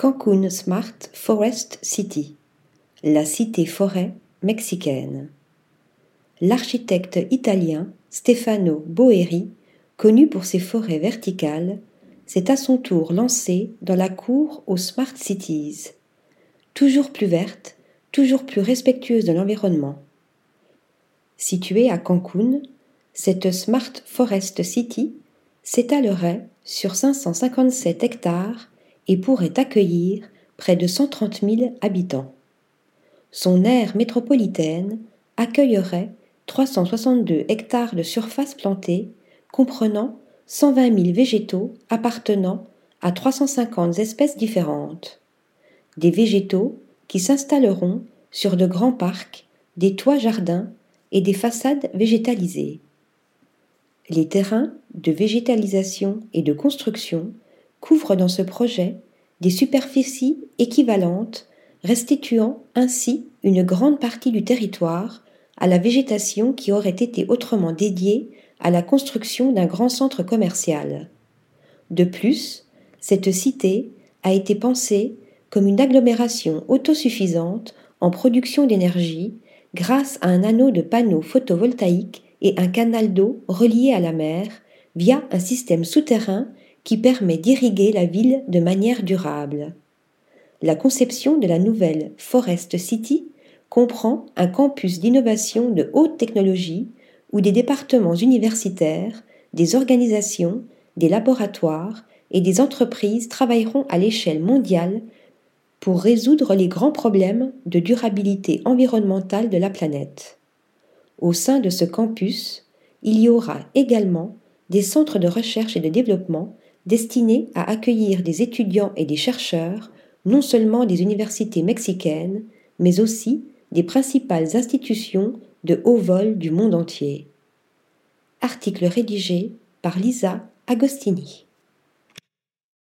Cancun Smart Forest City, la cité-forêt mexicaine. L'architecte italien Stefano Boeri, connu pour ses forêts verticales, s'est à son tour lancé dans la cour aux Smart Cities, toujours plus vertes, toujours plus respectueuses de l'environnement. Située à Cancun, cette Smart Forest City s'étalerait sur 557 hectares et pourrait accueillir près de 130 000 habitants. Son aire métropolitaine accueillerait 362 hectares de surface plantée, comprenant 120 000 végétaux appartenant à 350 espèces différentes. Des végétaux qui s'installeront sur de grands parcs, des toits jardins et des façades végétalisées. Les terrains de végétalisation et de construction couvrent dans ce projet des superficies équivalentes, restituant ainsi une grande partie du territoire à la végétation qui aurait été autrement dédiée à la construction d'un grand centre commercial. De plus, cette cité a été pensée comme une agglomération autosuffisante en production d'énergie grâce à un anneau de panneaux photovoltaïques et un canal d'eau relié à la mer via un système souterrain qui permet d'irriguer la ville de manière durable. La conception de la nouvelle Forest City comprend un campus d'innovation de haute technologie où des départements universitaires, des organisations, des laboratoires et des entreprises travailleront à l'échelle mondiale pour résoudre les grands problèmes de durabilité environnementale de la planète. Au sein de ce campus, il y aura également des centres de recherche et de développement destinés à accueillir des étudiants et des chercheurs, non seulement des universités mexicaines, mais aussi des principales institutions de haut vol du monde entier. Article rédigé par Lisa Agostini.